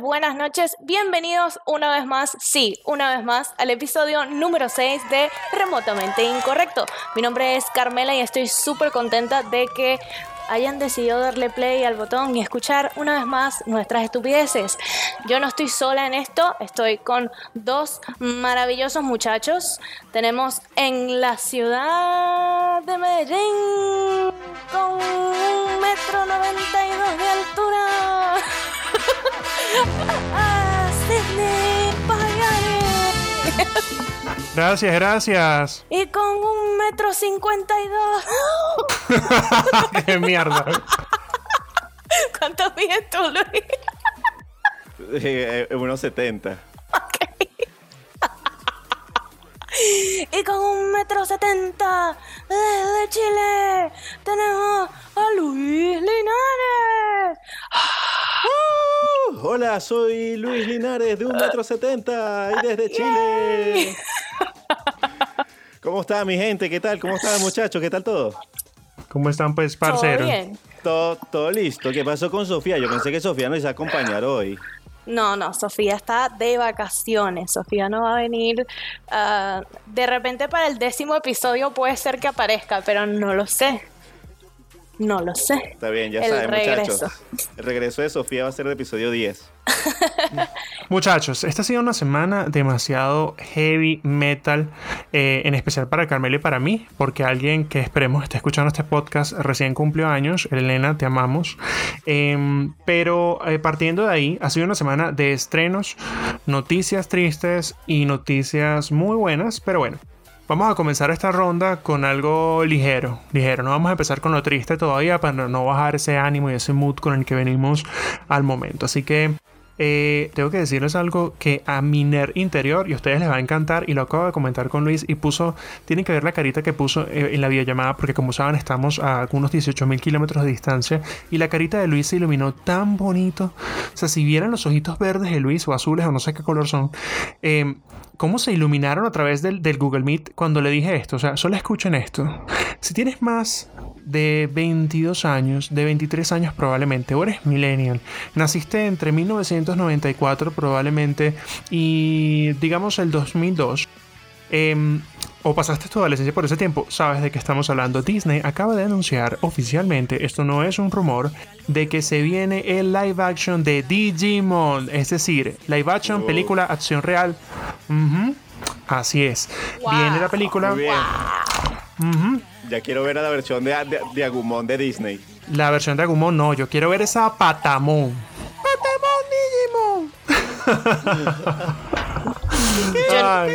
buenas noches. Bienvenidos una vez más, sí, una vez más, al episodio número 6 de Remotamente Incorrecto. Mi nombre es Carmela y estoy súper contenta de que hayan decidido darle play al botón y escuchar una vez más nuestras estupideces. Yo no estoy sola en esto, estoy con dos maravillosos muchachos. Tenemos en la ciudad de Medellín con un metro noventa y dos de altura. Gracias, gracias. Y con un metro cincuenta y dos. Qué mierda. ¿Cuánto mides tú, Luis? Eh, eh, unos 70. Y con un metro setenta desde Chile tenemos a Luis Linares. Uh, hola, soy Luis Linares de un metro setenta y desde Chile. ¿Cómo está mi gente? ¿Qué tal? ¿Cómo están muchachos? ¿Qué tal todo? ¿Cómo están, pues, ¿Todo parceros? bien? Todo, todo listo. ¿Qué pasó con Sofía? Yo pensé que Sofía nos iba a acompañar hoy. No, no, Sofía está de vacaciones. Sofía no va a venir. ah, de repente para el décimo episodio puede ser que aparezca, pero no lo sé. No lo sé. Está bien, ya El saben, regreso. muchachos. El regreso de Sofía va a ser el episodio 10. Muchachos, esta ha sido una semana demasiado heavy metal, eh, en especial para Carmelo y para mí, porque alguien que esperemos esté escuchando este podcast recién cumplió años. Elena, te amamos. Em, pero eh, partiendo de ahí, ha sido una semana de estrenos, noticias tristes y noticias muy buenas, pero bueno. Vamos a comenzar esta ronda con algo ligero, ligero. No vamos a empezar con lo triste todavía para no bajar ese ánimo y ese mood con el que venimos al momento. Así que eh, tengo que decirles algo que a mi nerd interior y a ustedes les va a encantar y lo acabo de comentar con Luis y puso, tienen que ver la carita que puso eh, en la videollamada porque como saben estamos a unos 18 mil kilómetros de distancia y la carita de Luis se iluminó tan bonito. O sea, si vieran los ojitos verdes de Luis o azules o no sé qué color son, eh, cómo se iluminaron a través del, del Google Meet cuando le dije esto. O sea, solo escuchen esto. Si tienes más de 22 años, de 23 años probablemente, o eres millennial, naciste entre 1994 probablemente y digamos el 2002, em, o pasaste tu adolescencia por ese tiempo, sabes de qué estamos hablando. Disney acaba de anunciar oficialmente, esto no es un rumor, de que se viene el live action de Digimon, es decir, live action, Oh. película, acción real. Así es. Wow. Viene la película. Muy bien. ujú, Ya quiero ver a la versión de, de, de Agumon de Disney. La versión de Agumon no, yo quiero ver esa Patamon. Patamon Digimon. Ay,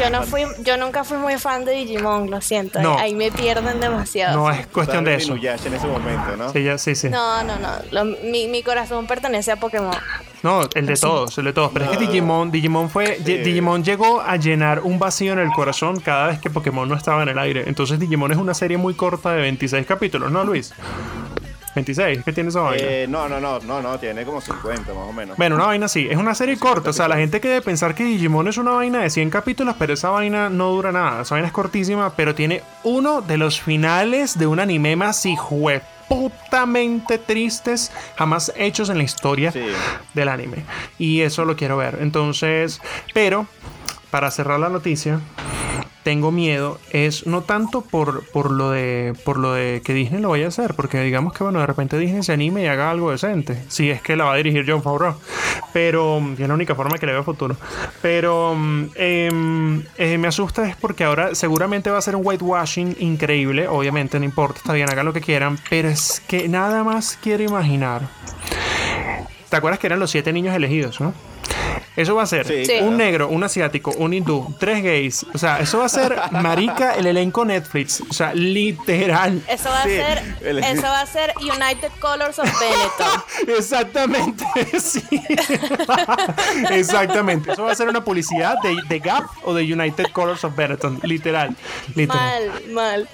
yo no fui, yo nunca fui muy fan de Digimon, lo siento. No. Ahí me pierden demasiado. no es cuestión de eso. en ese momento, ¿no? Sí, ya- sí, sí. No, no, no. Lo- mi, mi corazón pertenece a Pokémon. No, el de todos, el de todos. Pero es que Digimon, Digimon fue, Sí. Digimon llegó a llenar un vacío en el corazón cada vez que Pokémon no estaba en el aire. Entonces Digimon es una serie muy corta de 26 capítulos, ¿no, Luis? 26, ¿qué tiene esa vaina? Eh, no, no, no, no, no, tiene como 50 más o menos. Bueno, una vaina así. Es una serie corta. O sea, la gente que debe pensar que Digimon es una vaina de 100 capítulos, pero esa vaina no dura nada. Esa vaina es cortísima, pero tiene uno de los finales de un anime más putamente tristes jamás hechos en la historia Sí. del anime. Y eso lo quiero ver. Entonces, pero para cerrar la noticia, tengo miedo es no tanto por, por lo de por lo de que Disney lo vaya a hacer, porque digamos que bueno, de repente Disney se anime y haga algo decente, si es que la va a dirigir John Favreau, pero mm, es la única forma que le veo futuro. Pero em, eh, me asusta es porque ahora seguramente va a ser un whitewashing increíble, obviamente no importa, está bien, hagan lo que quieran, pero es que nada más quiero imaginar. ¿Te acuerdas que eran los siete niños elegidos, no? Eso va a ser Sí, un claro. negro, un asiático, un hindú, tres gays. O sea, eso va a ser marica el elenco Netflix. O sea, literal. Eso va Sí, a ser, el- eso va a ser United Colors of Benetton. Exactamente, sí. Exactamente. Eso va a ser una publicidad de, de Gap o de United Colors of Benetton. Literal. Literal. mal, mal.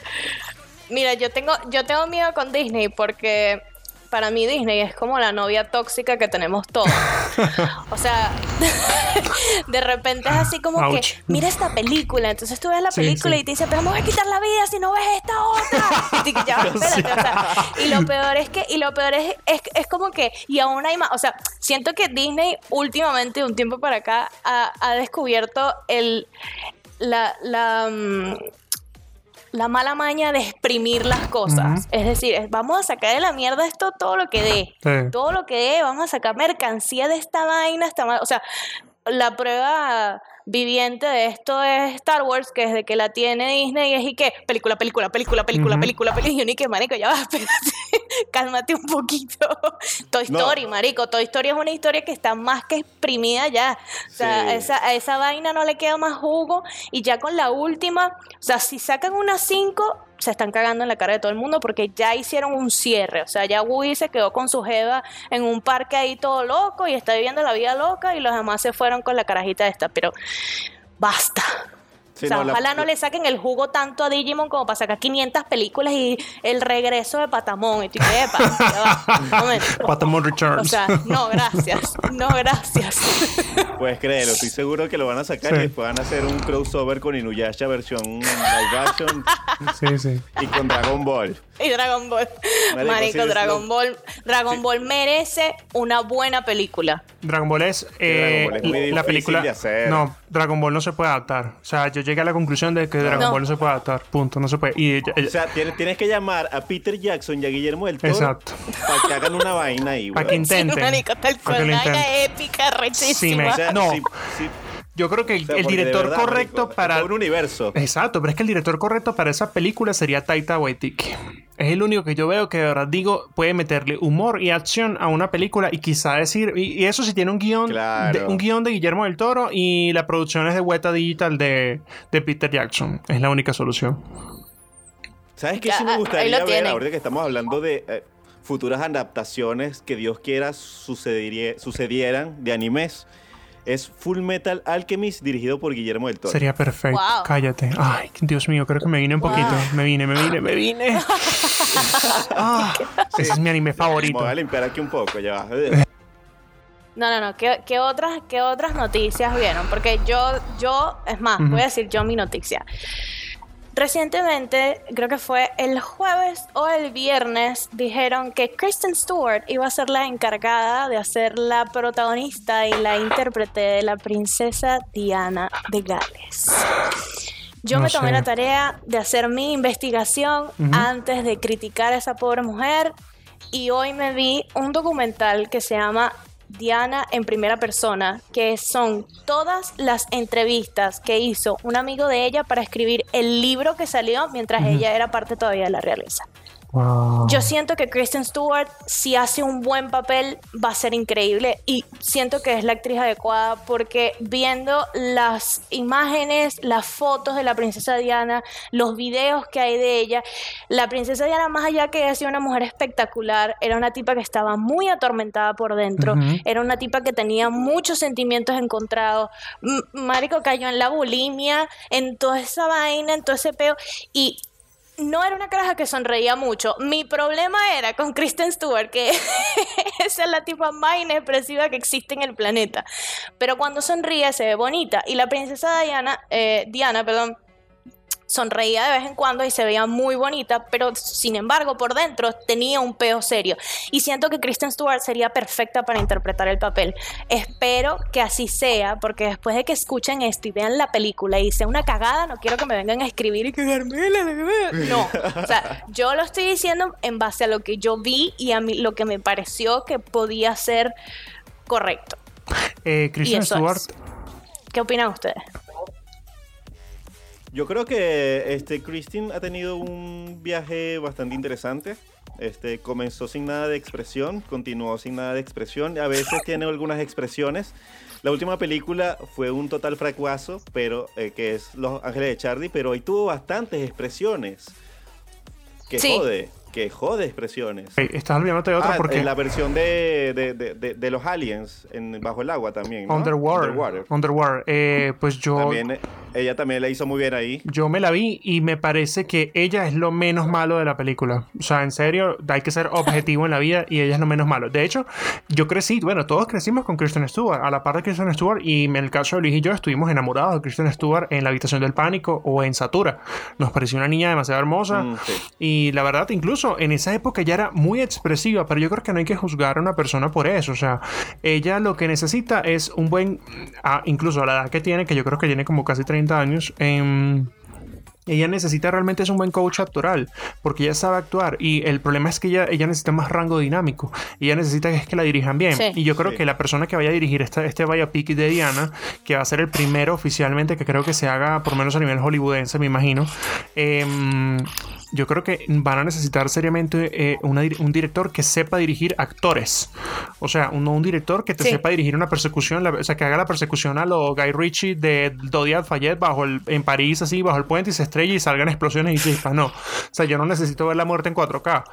Mira, yo tengo, yo tengo miedo con Disney porque para mí Disney es como la novia tóxica que tenemos todos. o sea, de repente es así como que, mira esta película. Entonces tú ves la película y te dice, pero me voy a quitar la vida si no ves esta otra. Y, ya, espérate, o sea, y lo peor es que, y lo peor es, es, como que, y aún hay más, o sea, siento que Disney últimamente, un tiempo para acá, ha, ha descubierto el, la, la, mm, la mala maña de exprimir las cosas. Es decir, vamos a sacar de la mierda esto todo lo que dé. Todo lo que dé, vamos a sacar mercancía de esta vaina, esta O sea, la prueba viviente de esto es Star Wars, que desde que la tiene Disney es y que película, película, película, película, película, película, y que marico, ya va, espérate, cálmate un poquito. Toy Story, marico, Toy Story es una historia que está más que exprimida ya. O sea, esa, a esa vaina no le queda más jugo y ya con la última, o sea, si sacan unas 5, se están cagando en la cara de todo el mundo porque ya hicieron un cierre. O sea, ya Woody se quedó con su jeva en un parque ahí todo loco y está viviendo la vida loca y los demás se fueron con la carajita esta. Pero basta ojalá no le saquen el jugo tanto a Digimon como para sacar 500 películas y el regreso de Patamon. Y tú, Patamon Returns. O sea, no, gracias. No, gracias. Puedes creerlo, estoy seguro que lo van a sacar y después van a hacer un crossover con Inuyasha versión live action. Sí, sí. Y con Dragon Ball. Y Dragon Ball. Marico, Dragon Ball. Dragon Ball merece una buena película. Dragon Ball es, eh, la película. No, Dragon Ball no se puede adaptar. O sea, yo llegué a la conclusión de que Dragon Ball no se puede adaptar. Punto, no se puede. Y, o sea, tienes, que llamar a Peter Jackson y a Guillermo del Toro Exacto. para que hagan una vaina ahí. Para que intenten. Sí, tal cual, una épica, rechísima. Sí, no. Yo creo que el director correcto para. Un universo. Exacto, pero es que el director correcto para esa película sería Taita Waititi. Es el único que yo veo que de verdad digo puede meterle humor y acción a una película y quizá decir. Y, eso sí tiene un guion. De, un guion de Guillermo del Toro y la producción es de Weta Digital de, Peter Jackson. Es la única solución. ¿Sabes qué? Sí me gustaría ver, ahorita que estamos hablando de. Eh, futuras adaptaciones que Dios quiera sucedieran de animes es Full Metal Alchemist dirigido por Guillermo del Toro. Sería perfecto. Cállate. Ay, Dios mío, creo que me vine un poquito. Me vine, me vine, me vine. ah, Ese es mi anime favorito. Voy a limpiar aquí un poco, ya No, no, no. ¿Qué, otras, ¿Qué otras noticias vieron? Porque yo, yo, es más, voy a decir yo mi noticia. Recientemente, creo que fue el jueves o el viernes, dijeron que Kristen Stewart iba a ser la encargada de hacer la protagonista y la intérprete de la princesa Diana de Gales. Yo me tomé la tarea de hacer mi investigación antes de criticar a esa pobre mujer y hoy me vi un documental que se llama Diana en primera persona, que son todas las entrevistas que hizo un amigo de ella para escribir el libro que salió mientras ella era parte todavía de la realeza. Yo siento que Kristen Stewart, si hace un buen papel, va a ser increíble. Y siento que es la actriz adecuada porque viendo las imágenes, las fotos de la princesa Diana, los videos que hay de ella, la princesa Diana, más allá que sido una mujer espectacular, era una tipa que estaba muy atormentada por dentro, era una tipa que tenía muchos sentimientos encontrados. Marico cayó en la bulimia, en toda esa vaina, en todo ese peo y no era una caraja que sonreía mucho. Mi problema era con Kristen Stewart, que esa es la tipa más inexpresiva que existe en el planeta. Pero cuando sonríe se ve bonita. Y la princesa Diana, eh, Diana, perdón, sonreía de vez en cuando y se veía muy bonita, pero sin embargo por dentro tenía un peo serio. Y siento que Kristen Stewart sería perfecta para interpretar el papel. Espero que así sea, porque después de que escuchen esto y vean la película y sea una cagada, no quiero que me vengan a escribir y que No, o sea, yo lo estoy diciendo en base a lo que yo vi y a mí lo que me pareció que podía ser correcto. Eh, Kristen Stewart. ¿Qué opinan ustedes? Yo creo que este Christine ha tenido un viaje bastante interesante. Este comenzó sin nada de expresión, continuó sin nada de expresión. A veces tiene algunas expresiones. La última película fue un total fracaso, pero eh, que es Los Ángeles de Charlie, pero ahí tuvo bastantes expresiones. Que jode que jode expresiones. estás olvidándote de otra ah, porque... En la versión de, de, de, los aliens en, bajo el agua también. Underwater. Underwater. Underwater. Eh, pues yo... También ella también la hizo muy bien ahí. Yo me la vi y me parece que ella es lo menos malo de la película. O sea, en serio, hay que ser objetivo en la vida y ella es lo menos malo. De hecho, yo crecí, bueno, todos crecimos con Kristen Stewart, a la par de Kristen Stewart, y en el caso de Luis y yo estuvimos enamorados de Kristen Stewart en La Habitación del Pánico o en Satura. Nos pareció una niña demasiado hermosa Mm, sí. y la verdad, incluso en esa época ya era muy expresiva, pero yo creo que no hay que juzgar a una persona por eso. O sea, ella lo que necesita es un buen, ah, incluso a la edad que tiene, que yo creo que tiene como casi 30 años, em, ella necesita realmente es un buen coach actoral, porque ella sabe actuar y el problema es que ella, ella necesita más rango dinámico. Ella necesita que es que la dirijan bien. Sí. Y yo creo Sí. que la persona que vaya a dirigir esta, este biopic de Diana, que va a ser el primero oficialmente que creo que se haga, por lo menos a nivel hollywoodense, me imagino, em, yo creo que van a necesitar seriamente eh, una un director que sepa dirigir actores. O sea, un, no un director que te Sí. sepa dirigir una persecución, la- o sea, que haga la persecución a lo Guy Ritchie de Dodi Fayette bajo el, en París, así, bajo el puente y se estrella y salgan explosiones y chispas. No. O sea, yo no necesito ver la muerte en 4K.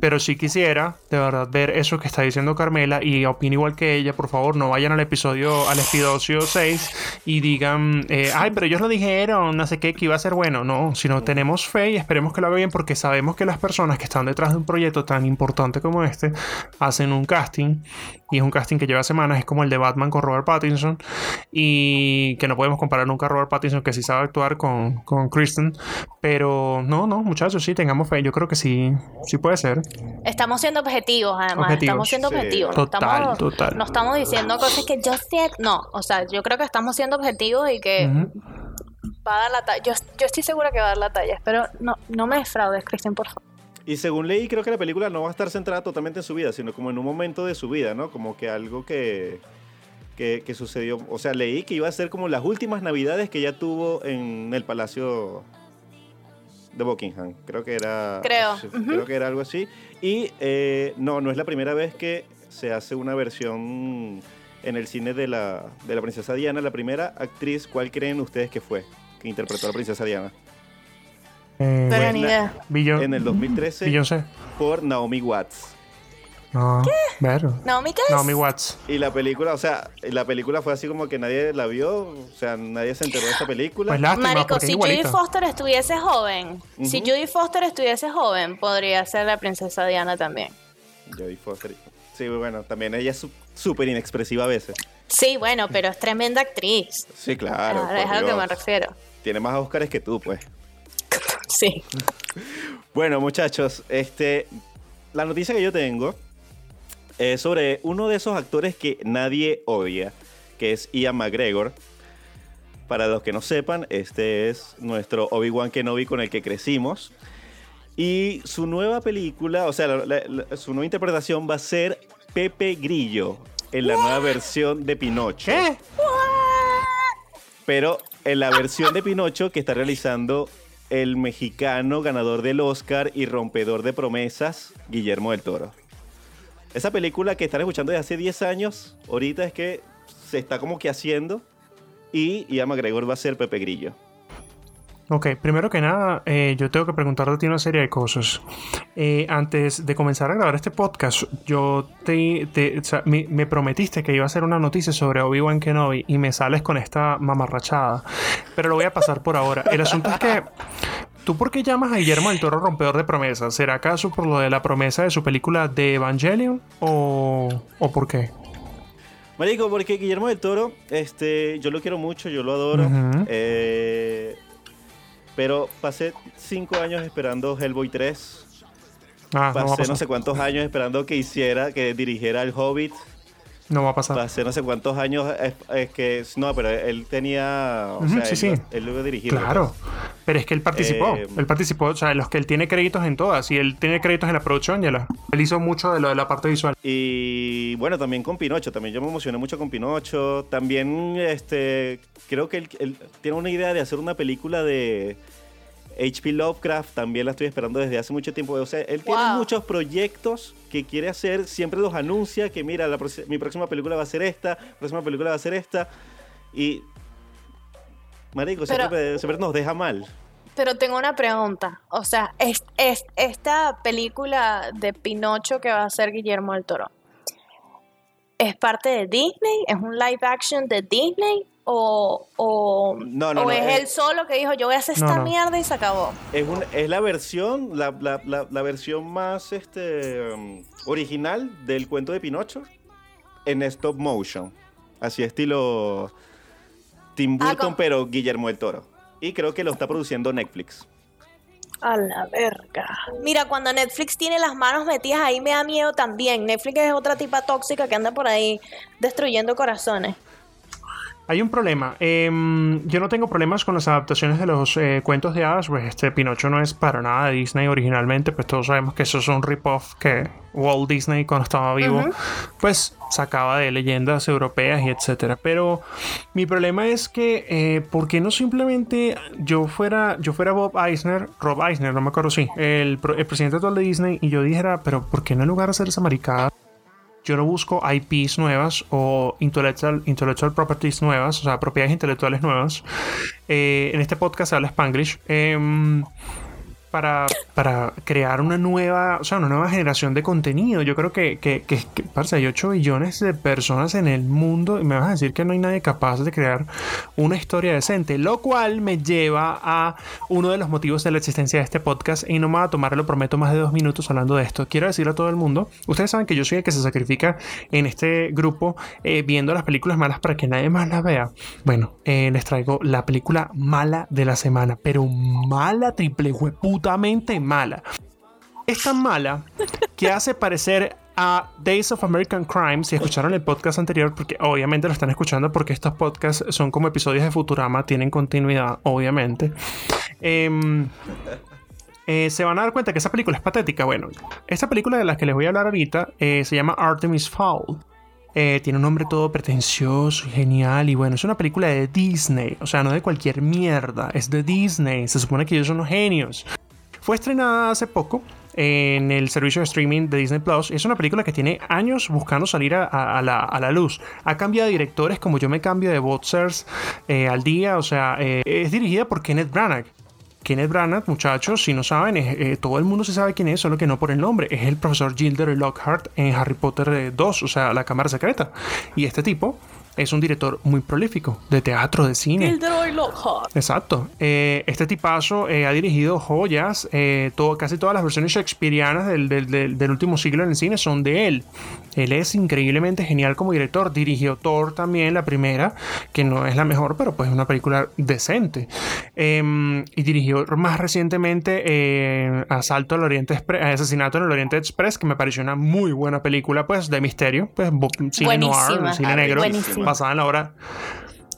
Pero sí quisiera, de verdad, ver eso que está diciendo Carmela y opino igual que ella. Por favor, no vayan al episodio, al episodio 6 y digan, eh, ay, pero ellos lo dijeron, no sé qué, que iba a ser bueno. No, sino tenemos fe y esperemos que lo haga bien porque sabemos que las personas que están detrás de un proyecto tan importante como este hacen un casting y es un casting que lleva semanas, es como el de Batman con Robert Pattinson y que no podemos comparar nunca a Robert Pattinson que sí sabe actuar con, con Kristen, pero no, no, muchachos, sí, tengamos fe, yo creo que sí, sí puede ser. Estamos siendo objetivos, además. Objetivos. Estamos siendo Sí. objetivos. Total, estamos, total. No estamos diciendo cosas que yo sé. No, o sea, yo creo que estamos siendo objetivos y que. Va a dar la talla. Yo, yo estoy segura que va a dar la talla. Pero no, no me defraudes, Cristian, por favor. Y según leí, creo que la película no va a estar centrada totalmente en su vida, sino como en un momento de su vida, ¿no? Como que algo que, que, que sucedió. O sea, leí que iba a ser como las últimas navidades que ella tuvo en el palacio de Buckingham. Creo que era. Creo. Creo que era algo así. Y eh, no, no es la primera vez que se hace una versión en el cine de la, de la princesa Diana. La primera actriz, ¿cuál creen ustedes que fue? Que interpretó a la princesa Diana. Eh, bueno, ni idea. En el 2013 Beyoncé. por Naomi Watts. No, ver. ¿Naomi qué es? Naomi Watts. Y la película, o sea, la película fue así como que nadie la vio, o sea, nadie se enteró de esa película. Pues lástima, Marico, si Judy igualita. Foster estuviese joven, si. Judy Foster estuviese joven, podría ser la princesa Diana también. Jodie Foster. Sí, bueno, también ella es súper inexpresiva a veces. Sí, bueno, pero es tremenda actriz. Sí, claro. Es a lo que me refiero. Tiene más Oscars que tú, pues. Sí. Bueno, muchachos, este, la noticia que yo tengo es sobre uno de esos actores que nadie odia, que es Ian McGregor. Para los que no sepan, este es nuestro Obi-Wan Kenobi con el que crecimos. Y su nueva película, o sea, la- la- la- su nueva interpretación va a ser Pepe Grillo en la nueva versión de Pinocho. ¿Qué? Pero en la versión de Pinocho que está realizando el mexicano ganador del Oscar y rompedor de promesas, Guillermo del Toro. Esa película que están escuchando desde hace 10 años, ahorita es que se está como que haciendo y Ian McGregor va a ser Pepe Grillo. Ok, primero que nada, eh, yo tengo que preguntarte a ti una serie de cosas. Eh, antes de comenzar a grabar este podcast, yo te, te- o sea, me, me prometiste que iba a hacer una noticia sobre Obi-Wan Kenobi y me sales con esta mamarrachada. Pero lo voy a pasar por ahora. El asunto es que. ¿Tú por qué llamas a Guillermo del Toro rompedor de promesas? ¿Será acaso por lo de la promesa de su película de Evangelion? ¿O, o por qué? Marico, porque Guillermo del Toro, este, yo lo quiero mucho, yo lo adoro. Eh, pero pasé 5 años esperando Hellboy 3. Ah, no Pasé pasar. no sé cuántos años esperando que hiciera, que dirigiera El Hobbit. No va a pasar. Pasé no sé cuántos años. Es, es que. No, pero él tenía. O Ujú, sea, sí, él, sí. él lo dirigir. Claro, pero es que él participó. Eh, él participó, o sea, los que él tiene créditos en todas. Y él tiene créditos en la producción, la. Él hizo mucho de lo de la parte visual. Y bueno, también con Pinocho. También yo me emocioné mucho con Pinocho. También, este. Creo que él, él tiene una idea de hacer una película de. H.P. Lovecraft también la estoy esperando desde hace mucho tiempo. O sea, él tiene muchos proyectos que quiere hacer. Siempre los anuncia que, mira, la mi próxima película va a ser esta, mi próxima película va a ser esta. Y. Marico, Pero- siempre, siempre nos deja mal. Pero tengo una pregunta. O sea, es, es- esta película de Pinocho que va a hacer Guillermo del Toro, ¿es parte de Disney? ¿Es un live action de Disney? O, o, o es él solo que dijo yo voy a hacer esta mierda y se acabó. Es, un, es la versión, la, la, la, versión más este, um, original del cuento de Pinocho en stop motion. Así estilo Tim ah, Burton, pero Guillermo del Toro. Y creo que lo está produciendo Netflix. A la verga. Mira, cuando Netflix tiene las manos metidas ahí me da miedo también. Netflix es otra tipa tóxica que anda por ahí destruyendo corazones. Hay un problema. Em, yo no tengo problemas con las adaptaciones de los eh, cuentos de hadas. Pues este Pinocho no es para nada de Disney originalmente. Pues todos sabemos que eso es un rip-off que Walt Disney cuando estaba vivo, pues sacaba de leyendas europeas y etcétera. Pero mi problema es que, eh, ¿por qué no simplemente yo fuera, yo fuera Bob Eisner, Rob Eisner, no me acuerdo si, el, el presidente actual de Disney, y yo dijera, pero ¿por qué no en lugar de hacer esa maricada? Yo no busco IPs nuevas o intellectual, properties nuevas, o sea, propiedades intelectuales nuevas. Eh, en este podcast se habla Spanglish. Em, para, para crear una nueva, o sea, una nueva generación de contenido. Yo creo que, que, que, hay 8 billones de personas en el mundo y me vas a decir que no hay nadie capaz de crear una historia decente, lo cual me lleva a uno de los motivos de la existencia de este podcast y no me va a tomar, lo prometo, más de dos minutos hablando de esto. Quiero decirle a todo el mundo, ustedes saben que yo soy el que se sacrifica en este grupo eh, viendo las películas malas para que nadie más las vea. Bueno, eh, les traigo la película mala de la semana, pero mala triple hueputa mala. Es tan mala que hace parecer a Days of American Crime, si escucharon el podcast anterior, porque obviamente lo están escuchando porque estos podcasts son como episodios de Futurama, tienen continuidad, obviamente. Em, eh, se van a dar cuenta que esa película es patética. Bueno, esta película de la que les voy a hablar ahorita eh, se llama Artemis Fowl. Eh, tiene un nombre todo pretencioso y genial. Y bueno, es una película de Disney. O sea, no de cualquier mierda. Es de Disney. Se supone que ellos son los genios. Fue estrenada hace poco en el servicio de streaming de Disney Plus. Es una película que tiene años buscando salir a, la, luz. Ha cambiado de directores como yo me cambio de boxers eh, al día. O sea, eh, es dirigida por Kenneth Branagh. Kenneth Branagh, muchachos, si no saben, eh, todo el mundo se sabe quién es, solo que no por el nombre. Es el profesor Gilderoy Lockhart en Harry Potter 2, o sea, la cámara secreta. Y este tipo es un director muy prolífico de teatro, de cine. Exacto. Eh, este tipazo eh, ha dirigido joyas. Eh, todo, casi todas las versiones shakespearianas del, del, último siglo en el cine son de él. Él es increíblemente genial como director. Dirigió Thor también, la primera, que no es la mejor, pero pues es una película decente. Em, y dirigió más recientemente Asalto al Oriente Express, Asesinato en el Oriente Express, que me pareció una muy buena película, pues, de misterio, pues, cine noir, cine negro basada en la obra.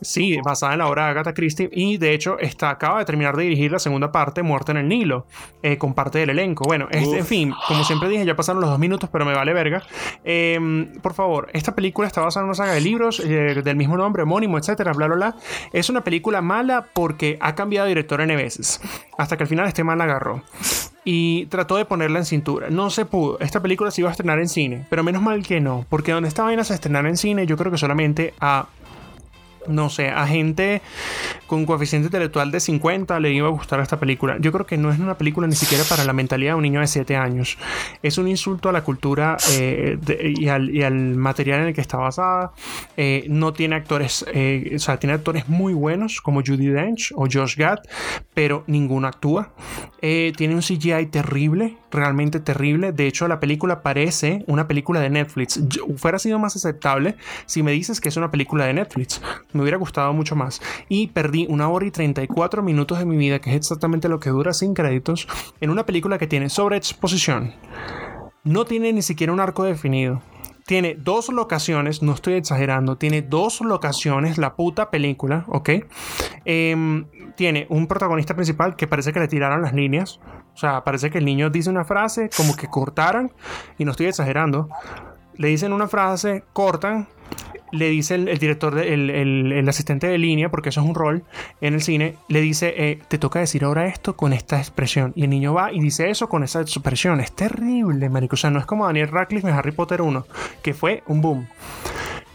Sí, basada en la obra de Agatha Christie y de hecho está, acaba de terminar de dirigir la segunda parte, Muerte en el Nilo, eh, con parte del elenco. Bueno, en fin, como siempre dije, ya pasaron los dos minutos, pero me vale verga. Em, por favor, esta película está basada en una saga de libros eh, del mismo nombre, homónimo, etcétera, bla, bla, bla. Es una película mala porque ha cambiado de director N veces, hasta que al final este mal la agarró y trató de ponerla en cintura. No se pudo. Esta película se iba a estrenar en cine, pero menos mal que no, porque donde esta vaina se estrenar en cine, yo creo que solamente a no sé, a gente con coeficiente intelectual de 50 le iba a gustar esta película. Yo creo que no es una película ni siquiera para la mentalidad de un niño de 7 años. Es un insulto a la cultura eh, y, al, material en el que está basada. Eh, no tiene actores, eh, o sea, tiene actores muy buenos como Judy Dench o Josh Gad, pero ninguno actúa. tiene un CGI terrible, realmente terrible. De hecho, la película parece una película de Netflix. fuera sido más aceptable si me dices que es una película de Netflix me hubiera gustado mucho más. Y perdí una hora y 34 minutos de mi vida, que es exactamente lo que dura sin créditos, en una película que tiene sobreexposición. No tiene ni siquiera un arco definido. Tiene dos locaciones, no estoy exagerando, tiene dos locaciones la puta película, ¿ok? Em, tiene un protagonista principal que parece que le tiraron las líneas. O sea, parece que el niño dice una frase como que cortaran, y no estoy exagerando. Le dicen una frase, cortan, le dice el, director, el, asistente de línea, porque eso es un rol en el cine, le dice, eh, te toca decir ahora esto con esta expresión. Y el niño va y dice eso con esa expresión. Es terrible, marico. O sea, no es como Daniel Radcliffe en Harry Potter 1, que fue un boom.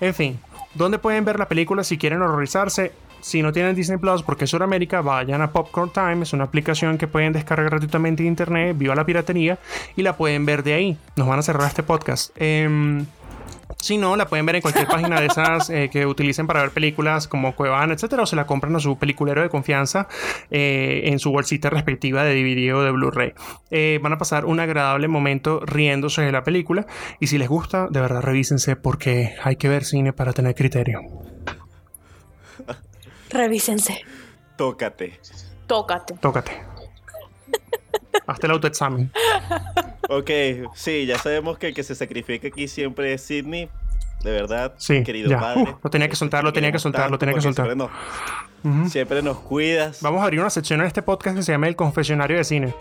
En fin, ¿dónde pueden ver la película si quieren horrorizarse? Si no tienen Disney Plus porque es Sudamérica, vayan a Popcorn Time. Es una aplicación que pueden descargar gratuitamente de internet. Viva la piratería y la pueden ver de ahí. Nos van a cerrar este podcast. Eh, Si no, la pueden ver en cualquier página de esas eh, que utilicen para ver películas como Cuevana, etcétera, o se la compran a su peliculero de confianza eh, en su bolsita respectiva de DVD o de Blu-ray. Eh, van a pasar un agradable momento riéndose de la película y si les gusta, de verdad revísense porque hay que ver cine para tener criterio. Revísense. Tócate. Tócate. Tócate. Hazte el autoexamen. Ok, sí, ya sabemos que el que se sacrifica aquí siempre es Sidney. De verdad, Sí, querido ya. padre. Uf, lo tenía que soltar, lo tenía que soltar, lo tenía que soltar. Siempre nos, siempre nos cuidas. Vamos a abrir una sección en este podcast que se llama El Confesionario de Cine.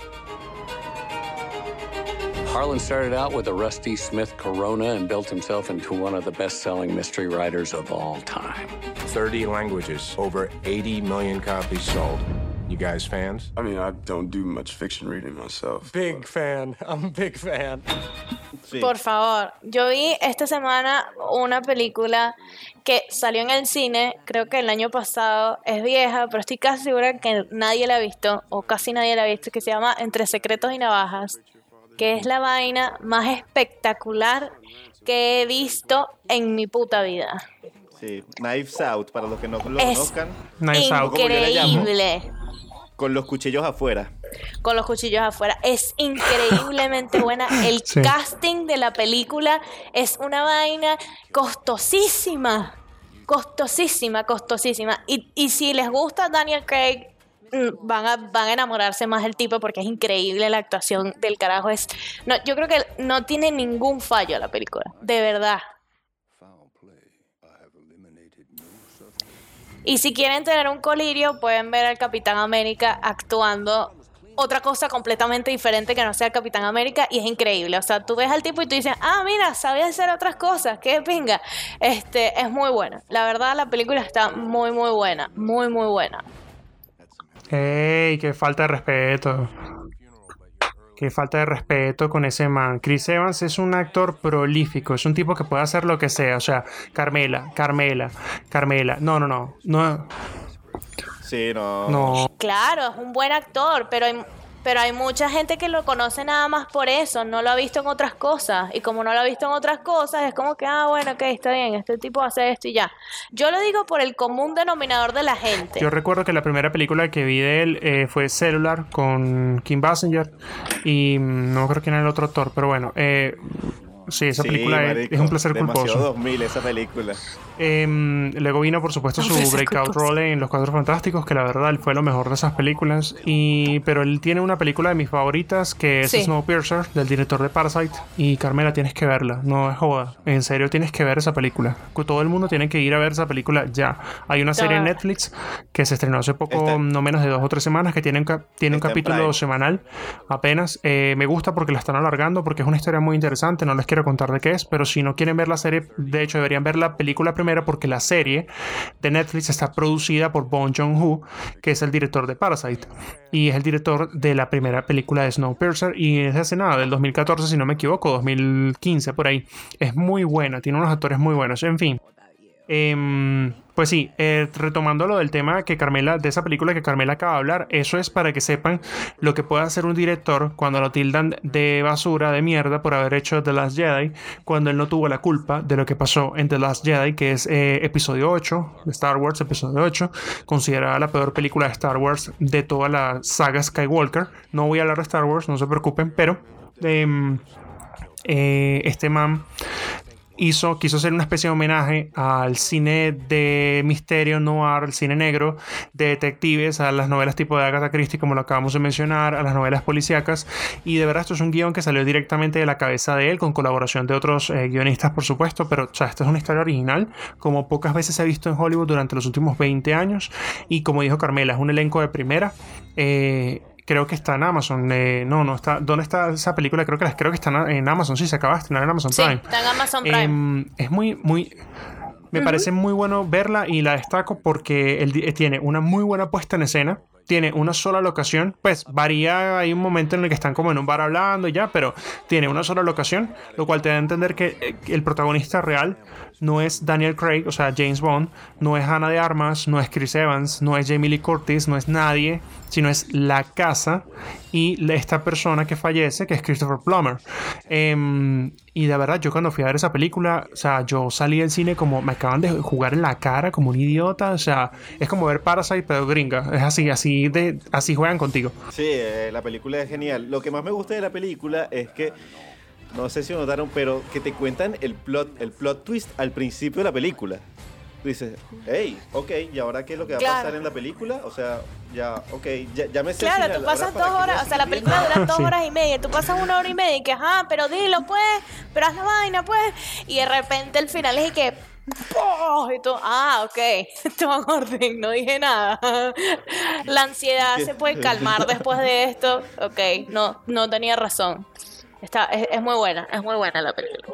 Harlan started out with a Rusty Smith Corona and built himself into one of the best selling mystery writers of all time. 30 languages, over 80 million copies sold. You guys fans? I mean, I don't do much fiction reading myself. Big fan. I'm a big fan. Sí. Por favor, yo vi esta semana una película que salió en el cine, creo que el año pasado, es vieja, pero estoy casi segura que nadie la ha visto, o casi nadie la ha visto, que se llama Entre Secretos y Navajas, que es la vaina más espectacular que he visto en mi puta vida. Sí, Knives Out, para los que no lo Es conozcan, Nice Out. ¿Cómo yo la llamo? increíble. con los cuchillos afuera. con los cuchillos afuera. Es increíblemente buena. El Sí. casting de la película es una vaina costosísima. Costosísima, costosísima. Y, y si les gusta Daniel Craig, van a, van a enamorarse más del tipo porque es increíble la actuación del carajo. Es, no, yo creo que no tiene ningún fallo la película. De verdad. Y si quieren tener un colirio, pueden ver al Capitán América actuando otra cosa completamente diferente que no sea el Capitán América y es increíble. O sea, tú ves al tipo y tú dices, ah, mira, sabía hacer otras cosas, qué pinga. Este, es muy buena. La verdad, la película está muy, muy buena. Muy, muy buena. ¡Ey! ¡Qué falta de respeto! Qué falta de respeto con ese man. Chris Evans es un actor prolífico, es un tipo que puede hacer lo que sea. O sea, Carmela, Carmela, Carmela. No, no, no. No, Sí, no. no. Claro, es un buen actor, pero hay, pero hay mucha gente que lo conoce nada más por eso, no lo ha visto en otras cosas. Y como no lo ha visto en otras cosas, es como que, ah, bueno, ok, está bien, este tipo hace esto y ya. Yo lo digo por el común denominador de la gente. Yo recuerdo que la primera película que vi de él eh, fue Cellular con Kim Basinger y mm, no creo quién era el otro actor, pero bueno, eh, sí, esa Sí, película es- marico, es un placer culposo. 2000 esa película. Em, luego vino, por supuesto, su breakout role en Los Cuatro Fantásticos, que la verdad él fue lo mejor de esas películas. Y, pero él tiene una película de mis favoritas que es Sí. Snowpiercer, del director de Parasite. Y Carmela, tienes que verla, no es joda. En serio, tienes que ver esa película. Todo el mundo tiene que ir a ver esa película ya. Hay una serie en. Netflix que se estrenó hace poco, Está- no menos de dos o tres semanas, que tiene un, cap- tiene un capítulo Prime. semanal apenas. Eh, me gusta porque la están alargando, porque es una historia muy interesante. No les quiero contar de qué es, pero si no quieren ver la serie, de hecho deberían ver la película primero, porque la serie de Netflix está producida por Bong Joon-ho, que es el director de Parasite. Y es el director de la primera película de Snowpiercer. Y es hace nada, del 2014, si no me equivoco, 2015, por ahí. Es muy buena, tiene unos actores muy buenos. En fin. Em, pues sí, eh, retomando lo del tema que Carmela, de esa película que Carmela acaba de hablar, eso es para que sepan lo que puede hacer un director cuando lo tildan de basura, de mierda, por haber hecho The Last Jedi, cuando él no tuvo la culpa de lo que pasó en The Last Jedi, que es eh, episodio 8 de Star Wars, episodio 8, considerada la peor película de Star Wars de toda la saga Skywalker. No voy a hablar de Star Wars, no se preocupen, pero em, eh, este man hizo, quiso hacer una especie de homenaje al cine de misterio noir, al cine negro, de detectives, a las novelas tipo de Agatha Christie, como lo acabamos de mencionar, a las novelas policíacas. Y de verdad, esto es un guion que salió directamente de la cabeza de él, con colaboración de otros eh, guionistas, por supuesto. Pero, o sea, esta es una historia original, como pocas veces se ha visto en Hollywood durante los últimos 20 años. Y como dijo Carmela, es un elenco de primera. Eh, creo que está en Amazon. eh, no, no está. ¿Dónde está esa película? Creo que, la- creo que está en Amazon. Sí, se acaba de estrenar en Amazon Sí, Prime. está en Amazon Prime. Em, es muy, muy. Me parece muy bueno verla y la destaco porque él eh, tiene una muy buena puesta en escena. Tiene una sola locación, pues varía, hay un momento en el que están como en un bar hablando y ya, pero tiene una sola locación, lo cual te da a entender que eh, que el protagonista real no es Daniel Craig, o sea, James Bond, no es Ana de Armas, no es Chris Evans, no es Jamie Lee Curtis, no es nadie, sino es la casa y esta persona que fallece, que es Christopher Plummer. Em, y de verdad, yo cuando fui a ver esa película, o sea, yo salí del cine como me acaban de jugar en la cara como un idiota, o sea, es como ver Parasite pero gringa, es así, así de, así juegan contigo. Sí, eh, la película es genial. Lo que más me gusta de la película es que no sé si lo notaron, pero que te cuentan el plot, el plot twist al principio de la película. Tú dices, hey, ok, ¿y ahora qué es lo que va a pasar en la película? O sea, ya, ok, ya, ya me sé Claro, tú pasas dos horas, o sea, la película dura dos horas y media, tú pasas una hora y media y que, ajá, pero dilo pues, pero haz la vaina pues, y de repente el final es que, ¡Oh! Y tú, ah, ok, todo orden, no dije nada. La ansiedad se puede calmar después de esto. Ok, no, no tenía razón. Está, es, muy buena, es muy buena la película.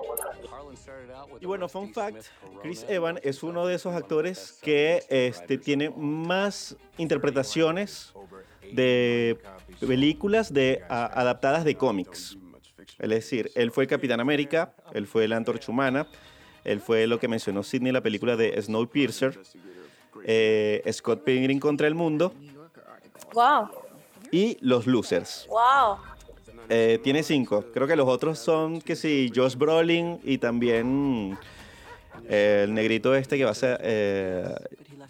Y bueno, fun fact, Chris Evans es uno de esos actores que este, tiene más interpretaciones de películas de, adaptadas de cómics. Es decir, él fue Capitán América, él fue la Antorcha Humana, él fue lo que mencionó Sidney, la película de Snowpiercer, eh, Scott Pilgrim contra el mundo. Wow. Y Los Losers. Wow. Eh, tiene cinco. Creo que los otros son que sí, Josh Brolin y también eh, el negrito este que va a ser eh,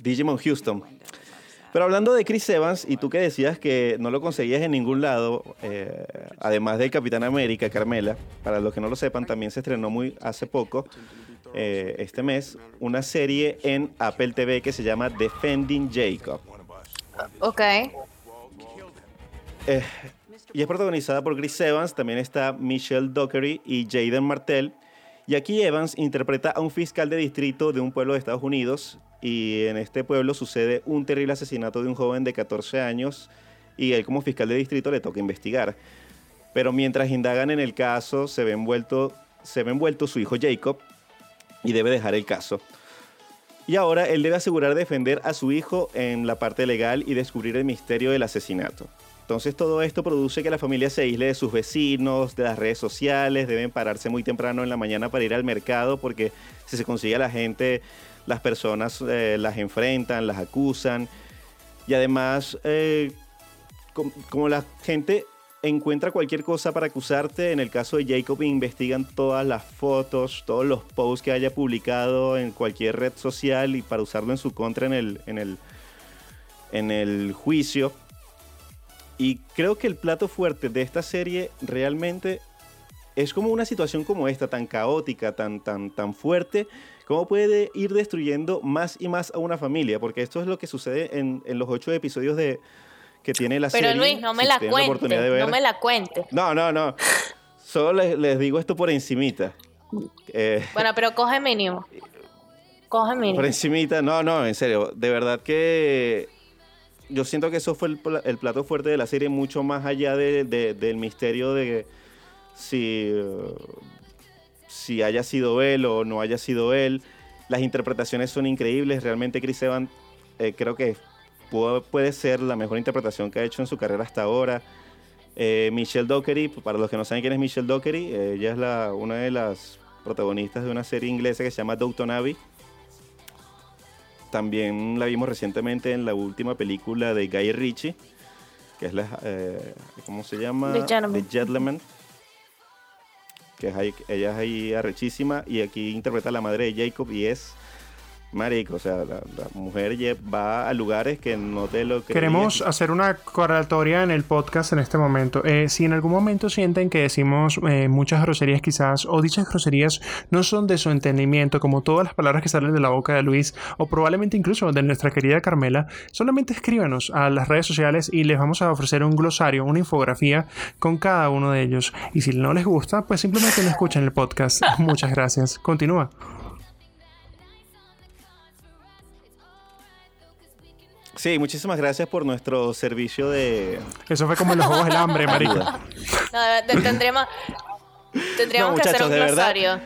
Digimon Houston. Pero hablando de Chris Evans, y tú que decías que no lo conseguías en ningún lado, además del Capitán América, Carmela, para los que no lo sepan, también se estrenó muy hace poco, este mes, una serie en Apple TV que se llama Defending Jacob. Ok y es protagonizada por Chris Evans, también está Michelle Dockery y Jaden Martell. Y aquí Evans interpreta a un fiscal de distrito de un pueblo de Estados Unidos y en este pueblo sucede un terrible asesinato de un joven de 14 años y él como fiscal de distrito le toca investigar. Pero mientras indagan en el caso se ve envuelto, se ve envuelto su hijo Jacob y debe dejar el caso. Y ahora él debe asegurar defender a su hijo en la parte legal y descubrir el misterio del asesinato. Entonces todo esto produce que la familia se aísle de sus vecinos, de las redes sociales, deben pararse muy temprano en la mañana para ir al mercado porque si se consigue a la gente, las personas eh, las enfrentan, las acusan y además eh, como la gente encuentra cualquier cosa para acusarte, en el caso de Jacob investigan todas las fotos, todos los posts que haya publicado en cualquier red social y para usarlo en su contra en el, en el, en el juicio. Y creo que el plato fuerte de esta serie realmente es como una situación como esta, tan caótica, tan, tan, tan fuerte, cómo puede ir destruyendo más y más a una familia, porque esto es lo que sucede en, los ocho episodios de que tiene la serie. Pero Luis, no me la cuente, no me la cuente. No, no, no. Solo les, digo esto por encimita. Eh, bueno, pero coge mínimo. Coge mínimo. Por encimita, no, no, en serio. De verdad que yo siento que eso fue el, plato fuerte de la serie, mucho más allá del misterio de si, si haya sido él o no haya sido él. Las interpretaciones son increíbles. Realmente Chris Evans eh, creo que puede, ser la mejor interpretación que ha hecho en su carrera hasta ahora. Eh, Michelle Dockery, para los que no saben quién es Michelle Dockery, eh, ella es la, una de las protagonistas de una serie inglesa que se llama Downton Abbey también la vimos recientemente en la última película de Guy Ritchie, que es la, eh, ¿cómo se llama? The Gentleman. Que es ahí, ella es ahí arrechísima y aquí interpreta a la madre de Jacob y es Marico, o sea, la, mujer va a lugares que no te lo Queremos hacer una correlatoria en el podcast en este momento. Eh, si en algún momento sienten que decimos eh, muchas groserías quizás, o dichas groserías no son de su entendimiento, como todas las palabras que salen de la boca de Luis, o probablemente incluso de nuestra querida Carmela, solamente escríbanos a las redes sociales y les vamos a ofrecer un glosario, una infografía con cada uno de ellos. Y si no les gusta, pues simplemente no escuchen el podcast. Muchas gracias. Continúa. Sí, muchísimas gracias por nuestro servicio de. Eso fue como en los Juegos del Hambre, marica. No, tendríamos, tendríamos que hacer un glosario.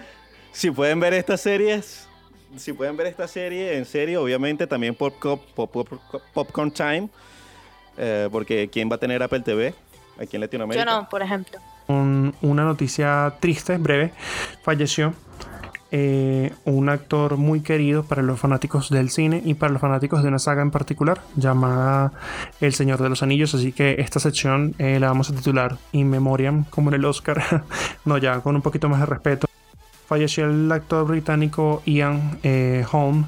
si pueden ver estas series, si pueden ver esta serie en serio, obviamente también por Popcorn Time, eh, porque ¿quién va a tener Apple TV aquí en Latinoamérica? Yo no, por ejemplo. una noticia triste, breve. Falleció eh, un actor muy querido para los fanáticos del cine y para los fanáticos de una saga en particular llamada El Señor de los Anillos. Así que esta sección eh, la vamos a titular In Memoriam, como en el Oscar. no, ya con un poquito más de respeto. Falleció el actor británico Ian eh, Holm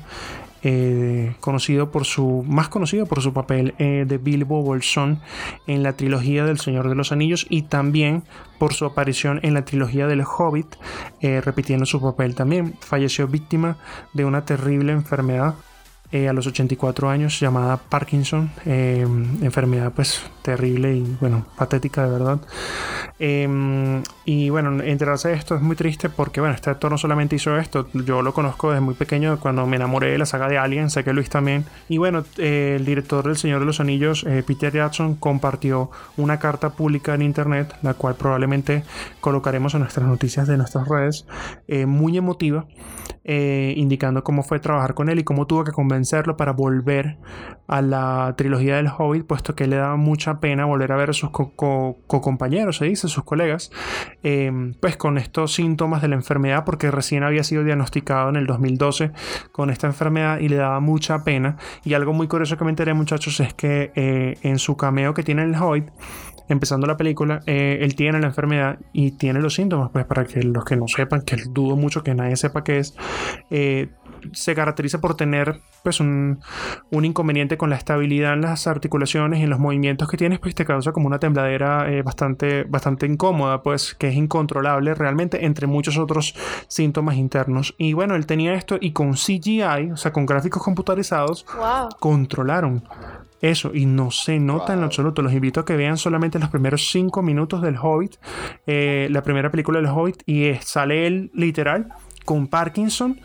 eh, conocido por su más conocido por su papel eh, de Bilbo Bolsón en la trilogía del Señor de los Anillos y también por su aparición en la trilogía del Hobbit eh, repitiendo su papel también. Falleció víctima de una terrible enfermedad eh, a los 84 años llamada Parkinson, eh, enfermedad pues terrible y bueno, patética de verdad. Eh, y bueno, enterarse de esto es muy triste porque bueno, este actor no solamente hizo esto, yo lo conozco desde muy pequeño cuando me enamoré de la saga de Alien, sé que Luis también. Y bueno, eh, el director del Señor de los Anillos, eh, Peter Jackson, compartió una carta pública en internet, la cual probablemente colocaremos en nuestras noticias de nuestras redes, eh, muy emotiva, indicando cómo fue trabajar con él y cómo tuvo que para volver a la trilogía del Hobbit, puesto que le daba mucha pena volver a ver a sus co-compañeros, se dice, sus colegas, eh, pues con estos síntomas de la enfermedad, porque recién había sido diagnosticado en el 2012 con esta enfermedad y le daba mucha pena. Y algo muy curioso que me enteré, muchachos, es que eh, en su cameo que tiene en el Hobbit, empezando la película, eh, él tiene la enfermedad y tiene los síntomas, pues para que los que no sepan, que dudo mucho que nadie sepa qué es, eh, se caracteriza por tener pues un, un, inconveniente con la estabilidad en las articulaciones y en los movimientos que tienes, pues te causa como una tembladera eh, bastante, bastante incómoda, pues que es incontrolable realmente entre muchos otros síntomas internos. Y bueno, él tenía esto y con CGI, o sea, con gráficos computarizados, Wow. controlaron eso y no se nota en lo absoluto. Los invito a que vean solamente los primeros 5 minutos del Hobbit, eh, la primera película del Hobbit, y sale él literal con Parkinson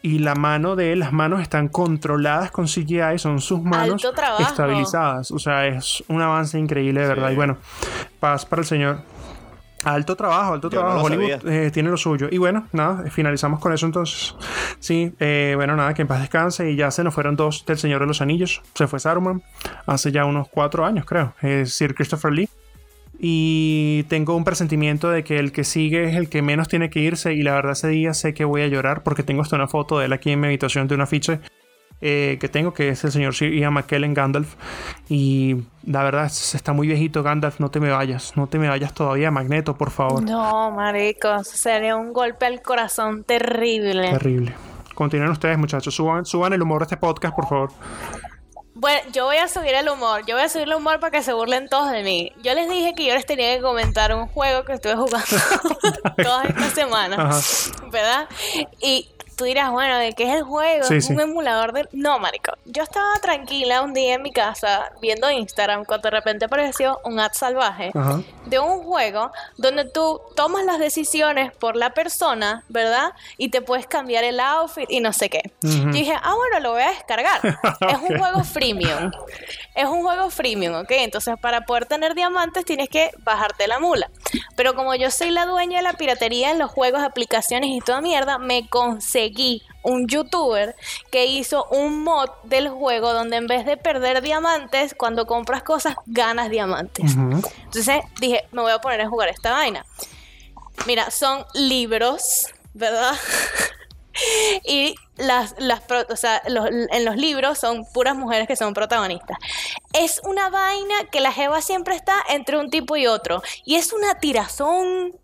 y la mano de él, las manos están controladas con CGI, son sus manos estabilizadas. O sea, es un avance increíble, de verdad. Y bueno, paz para el señor. Alto trabajo, alto Yo no trabajo. lo Hollywood sabía. eh, tiene lo suyo. Y bueno, nada, finalizamos con eso entonces. Sí, eh, bueno, nada, que en paz descanse. Y ya se nos fueron dos del Señor de los Anillos. Se fue Saruman hace ya unos cuatro años, creo. Es Sir Christopher Lee. Y tengo un presentimiento de que el que sigue es el que menos tiene que irse. Y la verdad, ese día sé que voy a llorar porque tengo hasta una foto de él aquí en mi habitación de un afiche eh, que tengo, que es el señor Sir Ian McKellen Gandalf. Y la verdad, está muy viejito Gandalf. No te me vayas, no te me vayas todavía, Magneto, por favor. No, marico, sería un golpe al corazón terrible. Terrible. Continúen ustedes, muchachos. Suban, suban el humor de este podcast, por favor. Bueno, yo voy a subir el humor. Yo voy a subir el humor para que se burlen todos de mí. Yo les dije que yo les tenía que comentar un juego que estuve jugando todas estas semanas. Ajá. ¿Verdad? Y tú dirás, bueno, ¿de qué es el juego? Sí, ¿Es sí. un emulador de...? No, marico. Yo estaba tranquila un día en mi casa viendo Instagram cuando de repente apareció un ad salvaje Ajá. de un juego donde tú tomas las decisiones por la persona, ¿verdad? Y te puedes cambiar el outfit y no sé qué. Yo dije, ah, bueno, lo voy a descargar. Es un juego freemium. Es un juego freemium, ¿ok? Entonces, para poder tener diamantes tienes que bajarte la mula. Pero como yo soy la dueña de la piratería en los juegos, aplicaciones y toda mierda, me conseguí un youtuber que hizo un mod del juego donde en vez de perder diamantes, cuando compras cosas, ganas diamantes. Entonces dije, me voy a poner a jugar esta vaina. Mira, son libros, ¿verdad? y las, las o sea, los- en los libros son puras mujeres que son protagonistas. Es una vaina que la jeva siempre está entre un tipo y otro. Y es una tirazón.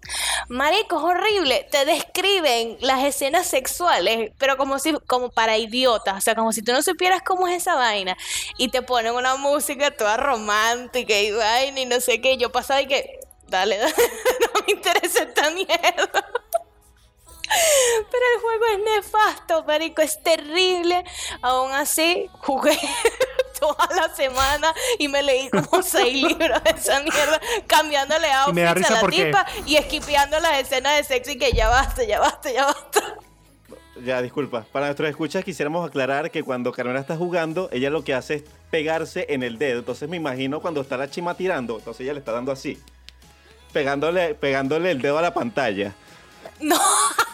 Marico, es horrible. Te describen las escenas sexuales, pero como si, como para idiotas. O sea, como si tú no supieras cómo es esa vaina. Y te ponen una música toda romántica y vaina y no sé qué. Yo pasaba y que, dale, dale, no me interesa esta mierda. Pero el juego es nefasto, marico, es terrible. Aún así, jugué toda la semana y me leí como seis libros de esa mierda, cambiándole outfits a la porque- tipa y esquipeando las escenas de sexo y que ya basta, ya basta, ya basta. Ya, disculpa. Para nuestros escuchas quisiéramos aclarar que cuando Carmela está jugando, ella lo que hace es pegarse en el dedo. Entonces me imagino cuando está la chima tirando, entonces ella le está dando así. Pegándole, pegándole el dedo a la pantalla.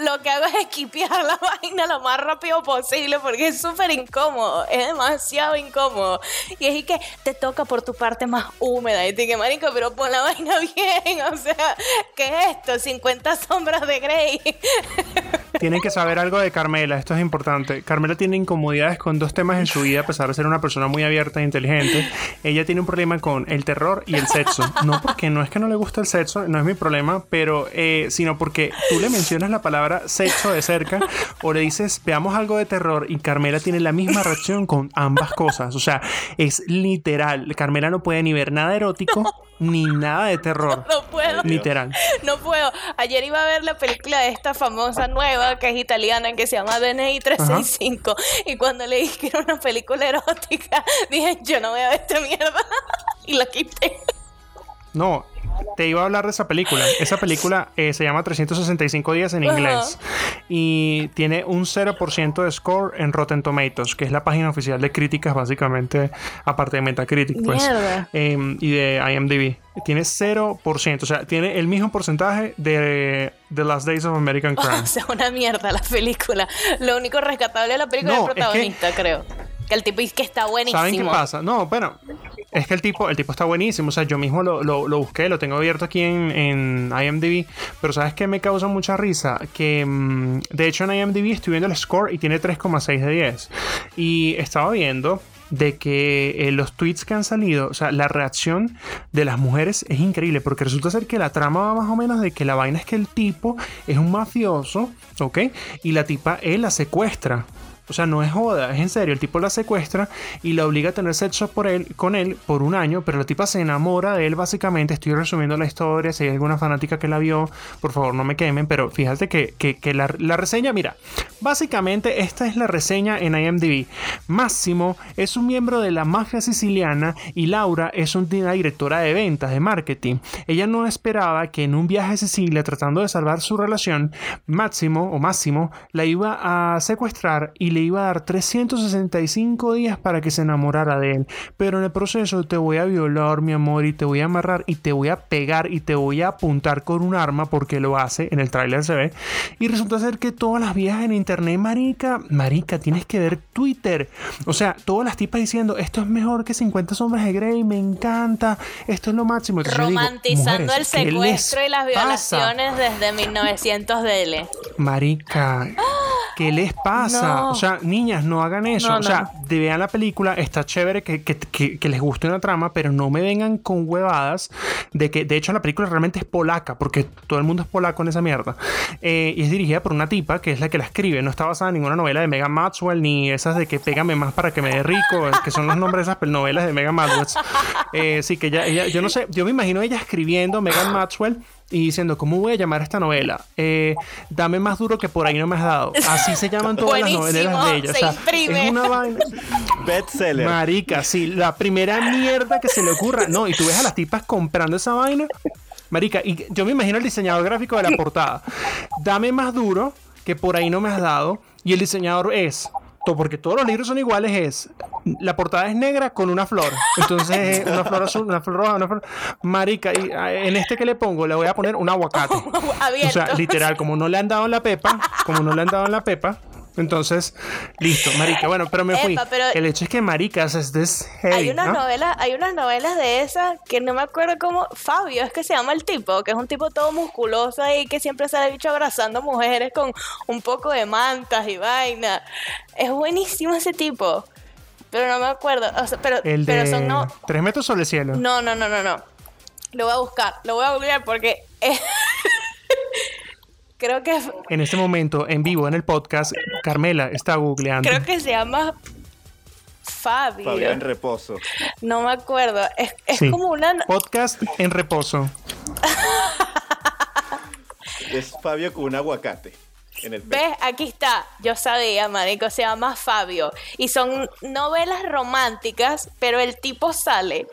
lo que hago es esquipear la vaina lo más rápido posible porque es súper incómodo, es demasiado incómodo. Y es que te toca por tu parte más húmeda y marico, pero pon la vaina bien, o sea, ¿qué es esto? 50 sombras de Grey. Tienen que saber algo de Carmela, esto es importante. Carmela tiene incomodidades con dos temas en su vida, a pesar de ser una persona muy abierta e inteligente. Ella tiene un problema con el terror y el sexo. No porque no es que no le gusta el sexo, no es mi problema, pero eh, sino porque tú le mencionas la palabra sexo de cerca o le dices veamos algo de terror y Carmela tiene la misma reacción con ambas cosas. O sea, es literal. Carmela no puede ni ver nada erótico ni nada de terror. No puedo. Literal. No puedo. Ayer iba a ver la película de esta famosa nueva que es italiana que se llama DNI 365 y cuando le dije que era una película erótica dije yo no voy a ver esta mierda y la quité. No, te iba a hablar de esa película. Esa película eh, se llama 365 días en inglés y tiene un 0% de score en Rotten Tomatoes, que es la página oficial de críticas básicamente, aparte de Metacritic, pues, em, y de IMDb. Tiene 0%, o sea, tiene el mismo porcentaje de The Last Days of American Crime. O sea, una mierda la película. Lo único rescatable de la película es el protagonista, creo. Que el tipo es que está buenísimo. ¿Saben qué pasa? No, bueno, es que el tipo, el tipo está buenísimo. O sea, yo mismo lo, lo, busqué, lo tengo abierto aquí en, en, IMDb. Pero ¿sabes qué me causa mucha risa? Que mm, de hecho en IMDb estoy viendo el score y tiene 3,6 de 10. Y estaba viendo de que eh, los tweets que han salido, o sea, la reacción de las mujeres es increíble, porque resulta ser que la trama va más o menos de que la vaina es que el tipo es un mafioso, ¿ok? Y la tipa, él la secuestra. O sea, no es joda, es en serio. El tipo la secuestra y la obliga a tener sexo por él, con él por un año, pero la tipa se enamora de él básicamente. Estoy resumiendo la historia. Si hay alguna fanática que la vio, por favor no me quemen, pero fíjate que, la, reseña, mira, básicamente esta es la reseña en IMDb. Máximo es un miembro de la mafia siciliana y Laura es una directora de ventas, de marketing. Ella no esperaba que en un viaje a Sicilia tratando de salvar su relación, Máximo o Máximo la iba a secuestrar y le iba a dar 365 días para que se enamorara de él. Pero en el proceso te voy a violar, mi amor, y te voy a amarrar, y te voy a pegar, y te voy a apuntar con un arma, porque lo hace, en el tráiler se ve. Y resulta ser que todas las viejas en internet, marica, marica, tienes que ver Twitter. O sea, todas las tipas diciendo, esto es mejor que 50 sombras de Grey, me encanta, esto es lo máximo. Romantizando el secuestro y las violaciones desde 1900 DL. Marica, ¿qué les pasa? O sea, niñas, no hagan eso. o sea, vean la película, está chévere que, que, les guste una trama, pero no me vengan con huevadas de que, de hecho, la película realmente es polaca, porque todo el mundo es polaco en esa mierda. Eh, y es dirigida por una tipa que es la que la escribe. No está basada en ninguna novela de Megan Maxwell, ni esas de que pégame más para que me dé rico, que son los nombres de esas novelas de Megan Maxwell. Eh, sí, que ella, yo no sé, yo me imagino ella escribiendo Megan Maxwell y diciendo, ¿cómo voy a llamar a esta novela? Eh, dame más duro que por ahí no me has dado. Así se llaman todas las novelas de ella. O sea, es una vaina. Bestseller. Marica, sí, la primera mierda que se le ocurra. No, y tú ves a las tipas comprando esa vaina. Marica, y yo me imagino el diseñador gráfico de la portada. Dame más duro que por ahí no me has dado. Y el diseñador es porque todos los libros son iguales, es la portada es negra con una flor. Entonces, una flor azul, una flor roja, una flor. Marica, y ah, en este que le pongo, le voy a poner un aguacate. O sea, literal, como no le han dado en la pepa, como no le han dado en la pepa, entonces, listo, marica. Bueno, pero me fui. el hecho es que maricas es this Hay unas novelas, hay unas novelas de esas que no me acuerdo cómo Fabio es que se llama el tipo, que es un tipo todo musculoso ahí que siempre sale bicho abrazando mujeres con un poco de mantas y vaina. Es buenísimo ese tipo. Pero no me acuerdo. pero, el de pero son no. Tres metros sobre el cielo. No, no, no, no, no. Lo voy a buscar, lo voy a googlear porque Creo que. En este momento, en vivo, en el podcast, Carmela está googleando. Creo que se llama Fabio. Fabio en reposo. No me acuerdo. Es, como una. Podcast en reposo. es Fabio con un aguacate. En el ¿Ves? Aquí está. Yo sabía, marico. Se llama Fabio. Y son novelas románticas, pero el tipo sale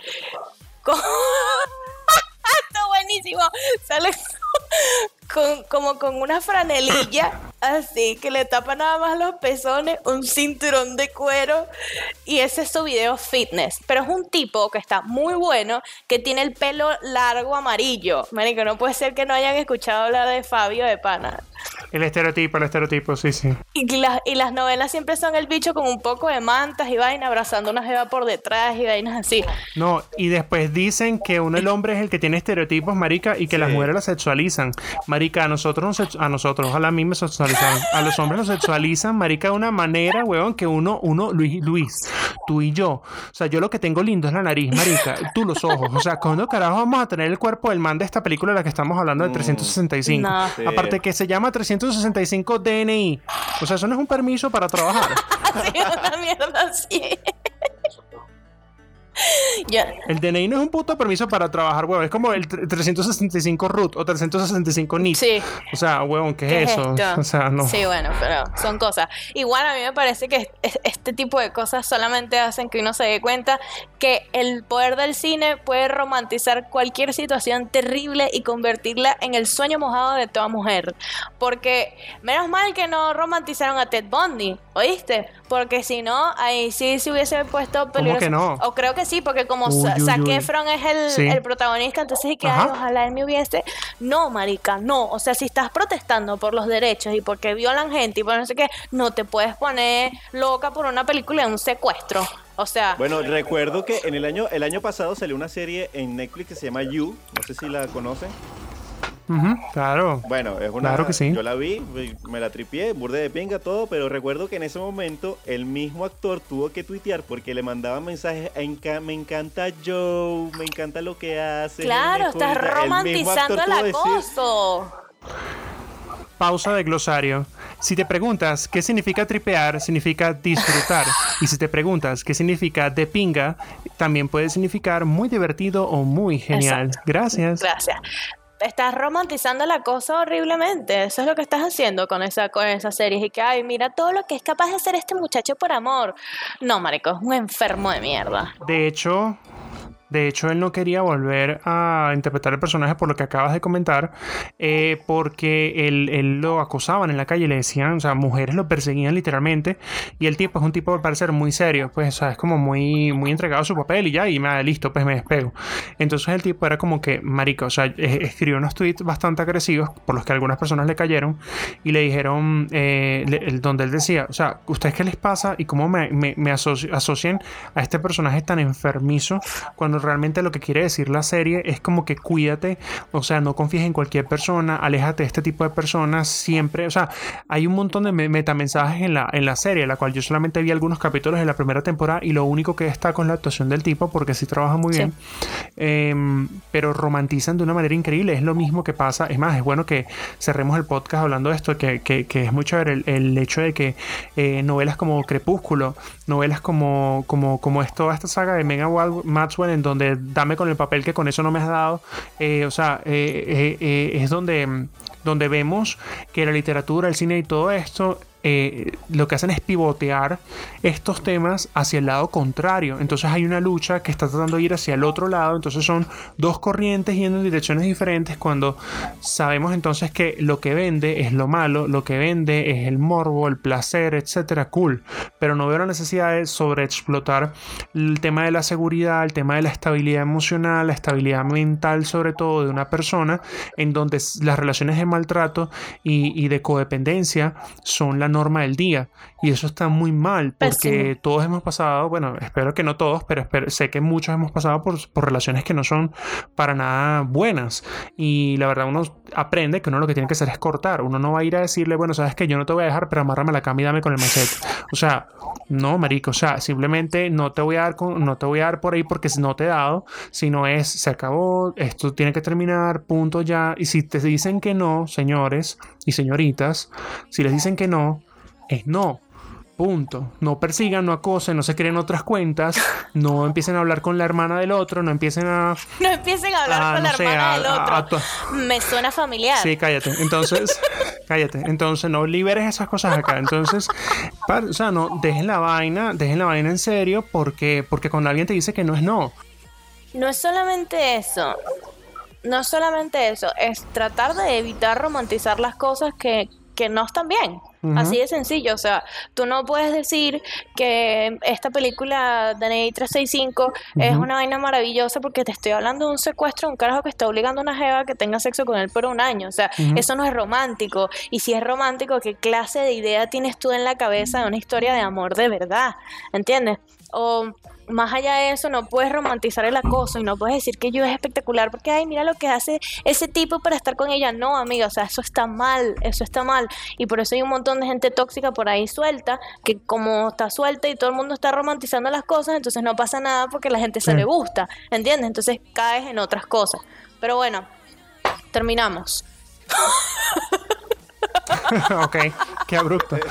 con. Está buenísimo. Sale como con una franelilla así que le tapa nada más los pezones, un cinturón de cuero y ese es su video fitness. Pero es un tipo que está muy bueno, que tiene el pelo largo amarillo. Marico, no puede ser que no hayan escuchado hablar de Fabio de Pana. El estereotipo, el estereotipo, sí, sí. Y, las y las novelas siempre son el bicho con un poco de mantas y vaina, abrazando una jeva por detrás y vainas así. No, y después dicen que uno el hombre es el que tiene estereotipos, marica, y que las mujeres las sexualizan. Marica, a nosotros, nos a nosotros, ojalá a mí me sexualizan. A los hombres los sexualizan, marica, de una manera, weón, que uno, uno, Luis, Luis, tú y yo. O sea, yo lo que tengo lindo es la nariz, marica, tú los ojos. O sea, ¿cuándo carajo vamos a tener el cuerpo del man de esta película de la que estamos hablando de 365? No. Sí. Aparte que se llama 365 DNI. O sea, eso no es un permiso para trabajar. Sí, una mierda así. El DNI no es un puto permiso para trabajar, huevón. Es como el 365 root o 365 NIT. Sí. O sea, huevón, ¿qué, ¿Qué es es eso? esto? O sea, no. Sí, bueno, pero son cosas. Igual a mí me parece que es- este tipo de cosas solamente hacen que uno se dé cuenta que el poder del cine puede romantizar cualquier situación terrible y convertirla en el sueño mojado de toda mujer. Porque menos mal que no romantizaron a Ted Bundy, ¿oíste? Porque si no, ahí sí se hubiese puesto peligroso. que no? O creo que sí, porque como Uy, Sa- uy, Zac uy. Efron es el, Sí. el protagonista, entonces que ay, ojalá él me hubiese. No, marica, no. O sea, si estás protestando por los derechos y porque violan gente y por no sé qué, no te puedes poner loca por una película de un secuestro. O sea, Bueno, recuerdo que en el año, el año pasado salió una serie en Netflix que se llama You. No sé si la conocen. Claro. Bueno, es una. Claro que sí. Yo la vi, me la tripié, burde de pinga, todo, pero recuerdo que en ese momento el mismo actor tuvo que tuitear porque le mandaban mensajes. "Enca- Me encanta Joe, me encanta lo que hace. claro, mejor", estás. El romantizando el decir- acoso. Pausa de glosario. Si te preguntas qué significa tripear, significa disfrutar. Y si te preguntas qué significa de pinga, también puede significar muy divertido o muy genial. Exacto. Gracias. Gracias. Estás romantizando el acoso horriblemente. Eso es lo que estás haciendo con esa, con esa serie. Y que, ay, mira todo lo que es capaz de hacer este muchacho por amor. No, marico, es un enfermo de mierda. De hecho, de hecho, él no quería volver a interpretar el personaje por lo que acabas de comentar, eh, porque él, él lo acosaban en la calle, le decían, o sea, mujeres lo perseguían literalmente, y el tipo es un tipo al parecer muy serio, pues, o sea, es como muy, muy entregado a su papel y ya, y me listo, pues me despego. Entonces el tipo era como que, marica, o sea, escribió unos tweets bastante agresivos, por los que algunas personas le cayeron, y le dijeron, eh, donde él decía, o sea, ¿ustedes qué les pasa y cómo me, me- me asoci- asocian a este personaje tan enfermizo cuando realmente lo que quiere decir la serie es como que cuídate, o sea, no confíes en cualquier persona, aléjate de este tipo de personas siempre, o sea, hay un montón de me- metamensajes en la, en la serie, la cual yo solamente vi algunos capítulos de la primera temporada y lo único que destaco es la actuación del tipo porque sí trabaja muy Sí. bien, Em, pero romantizan de una manera increíble, es lo mismo que pasa, es más, es bueno que cerremos el podcast hablando de esto, que, que, que es mucho ver el, el hecho de que eh, novelas como Crepúsculo, novelas como, como, como es toda esta saga de Mega Maxwell, en donde dame con el papel que con eso no me has dado, eh, o sea, eh, eh, es donde, donde vemos que la literatura, el cine y todo esto eh, lo que hacen es pivotear estos temas hacia el lado contrario. Entonces hay una lucha que está tratando de ir hacia el otro lado. Entonces son dos corrientes yendo en direcciones diferentes cuando sabemos entonces que lo que vende es lo malo, lo que vende es el morbo, el placer, etcétera. Cool. Pero no veo la necesidad de sobreexplotar el tema de la seguridad, el tema de la estabilidad emocional, la estabilidad mental sobre todo de una persona en donde las relaciones de maltrato y, de codependencia son la norma del día y eso está muy mal porque Pésimo. todos hemos pasado, bueno, espero que no todos, pero espero- sé que muchos hemos pasado por, por relaciones que no son para nada buenas y la verdad uno aprende que uno lo que tiene que hacer es cortar, uno no va a ir a decirle, bueno, sabes que yo no te voy a dejar, pero amárrame la cama y dame con el machete. O sea, no, marico, o sea, simplemente no te voy a dar con- no te voy a dar por ahí porque no te he dado, sino es se acabó, esto tiene que terminar, punto ya. Y si te dicen que no, señores y señoritas, si les dicen que no, es no. Punto. No persigan, no acosen, no se creen otras cuentas, no empiecen a hablar con la hermana del otro, no empiecen a. No empiecen a hablar Ah, con no la sé, hermana a- del otro. a Me suena familiar. Sí, cállate. Entonces, cállate. Entonces, no liberes esas cosas acá. Entonces, o sea, no, dejen la vaina, dejen la vaina en serio porque, porque cuando alguien te dice que no es no. No es solamente eso. No es solamente eso. Es tratar de evitar romantizar las cosas que, que no están bien. Así de sencillo, o sea, tú no puedes decir que esta película de Ney 365 es una vaina maravillosa porque te estoy hablando de un secuestro de un carajo que está obligando a una jeva que tenga sexo con él por un año, o sea, eso no es romántico. Y si es romántico, ¿qué clase de idea tienes tú en la cabeza de una historia de amor de verdad? ¿Entiendes? O más allá de eso, no puedes romantizar el acoso y no puedes decir que yo es espectacular porque, ay, mira lo que hace ese tipo para estar con ella. No, amiga, o sea, eso está mal, eso está mal. Y por eso hay un montón de gente tóxica por ahí suelta, que como está suelta y todo el mundo está romantizando las cosas, entonces no pasa nada porque la gente se le gusta, ¿entiendes? Entonces caes en otras cosas. Pero bueno, terminamos. ok, qué abrupto. Eh,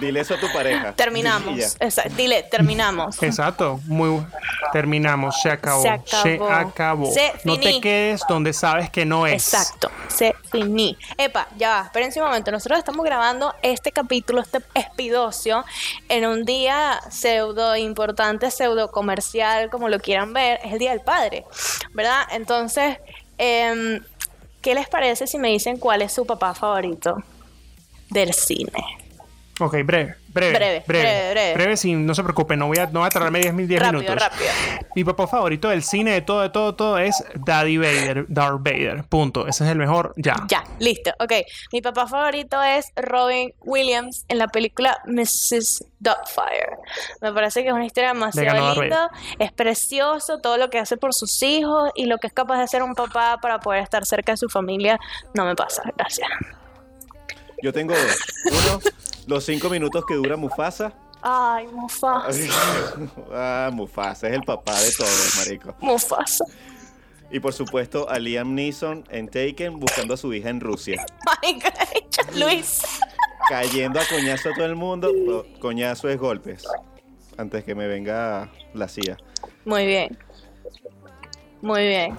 Dile eso a tu pareja. Terminamos. Esa- dile, terminamos. Exacto, muy terminamos, se acabó, Se acabó. acabó. Se no te quedes donde sabes que no es. Exacto, se finí. Epa, ya va, espérense un momento. Nosotros estamos grabando este capítulo, este espidocio, en un día pseudo importante, pseudo comercial, como lo quieran ver. Es el Día del Padre, ¿verdad? Entonces, em, ¿qué les parece si me dicen cuál es su papá favorito del cine? Ok, breve, breve, Breve, breve, breve. Breve, sí, no se preocupe, no voy a, no voy a tardarme 10, 10 Rápido, minutos. rápido. Mi papá favorito del cine, de todo, de todo, todo es Daddy Vader, Darth Vader, punto. Ese es el mejor, ya. Ya, listo. Ok, mi papá favorito es Robin Williams en la película Mrs. Doubtfire. Me parece que es una historia demasiado linda. Es precioso todo lo que hace por sus hijos y lo que es capaz de hacer un papá para poder estar cerca de su familia. No me pasa, gracias. Yo tengo dos. Uno, los cinco minutos que dura Mufasa. Ay, Mufasa. ah, Mufasa es el papá de todos, marico. Mufasa. Y por supuesto a Liam Neeson en Taken buscando a su hija en Rusia. Ay, Luis. Cayendo a coñazo a todo el mundo. Coñazo es golpes. Antes que me venga la CIA. Muy bien. Muy bien.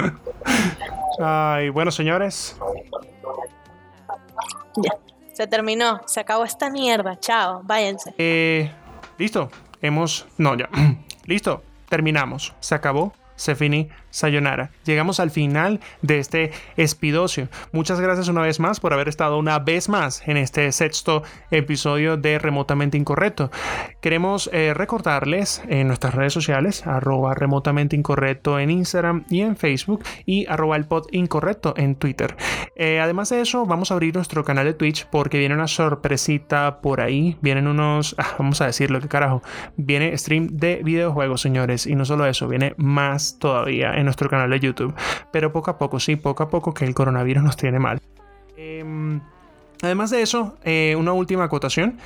Ay, bueno, señores, Ya. Se terminó. Se acabó esta mierda. Chao. Váyanse. eh, listo, hemos, no, ya, listo, terminamos, se acabó. Se finí, sayonara. Llegamos al final de este espidocio. Muchas gracias una vez más por haber estado una vez más en este sexto episodio de Remotamente Incorrecto. Queremos eh, recordarles en nuestras redes sociales, arroba remotamente incorrecto en Instagram y en Facebook y arroba el pod incorrecto en Twitter. Eh, además de eso, vamos a abrir nuestro canal de Twitch porque viene una sorpresita por ahí. Vienen unos, ah, vamos a decirlo, que carajo. Viene stream de videojuegos, señores. Y no solo eso, viene más todavía nuestro canal de YouTube. Pero poco a poco, sí, poco a poco que el coronavirus nos tiene mal. Em, además de eso, eh, una última acotación.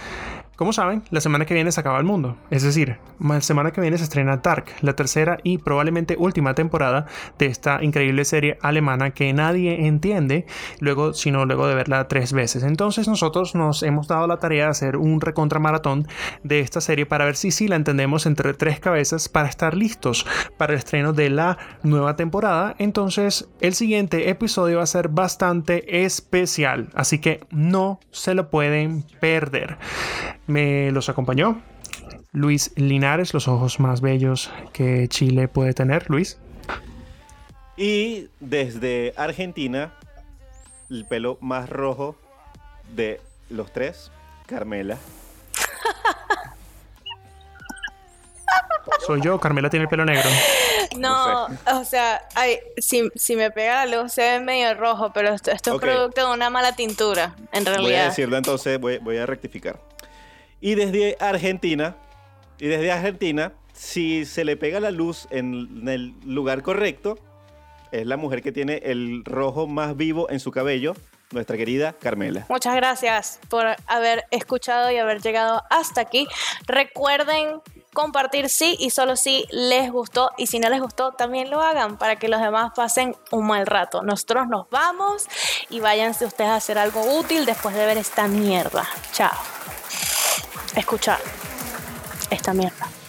Como saben, la semana que viene se acaba el mundo. Es decir, la semana que viene se estrena Dark, la tercera y probablemente última temporada de esta increíble serie alemana que nadie entiende, luego, sino luego de verla tres veces. Entonces nosotros nos hemos dado la tarea de hacer un recontra maratón de esta serie para ver si sí la entendemos entre tres cabezas para estar listos para el estreno de la nueva temporada. Entonces el siguiente episodio va a ser bastante especial, así que no se lo pueden perder. Me los acompañó Luis Linares, los ojos más bellos que Chile puede tener. Luis. Y desde Argentina, el pelo más rojo de los tres, Carmela. Soy yo, Carmela tiene el pelo negro. No, No o sea, ay, si, si me pega la luz se ve medio rojo, pero esto, es producto de una mala tintura, en Voy a realidad. decirlo entonces, voy, voy a rectificar. Y desde Argentina, y desde Argentina, si se le pega la luz en el lugar correcto, es la mujer que tiene el rojo más vivo en su cabello, nuestra querida Carmela. Muchas gracias por haber escuchado y haber llegado hasta aquí. Recuerden compartir sí y solo si les gustó y si no les gustó también lo hagan para que los demás pasen un mal rato. Nosotros nos vamos y váyanse ustedes a hacer algo útil después de ver esta mierda. Chao. Escuchar esta mierda.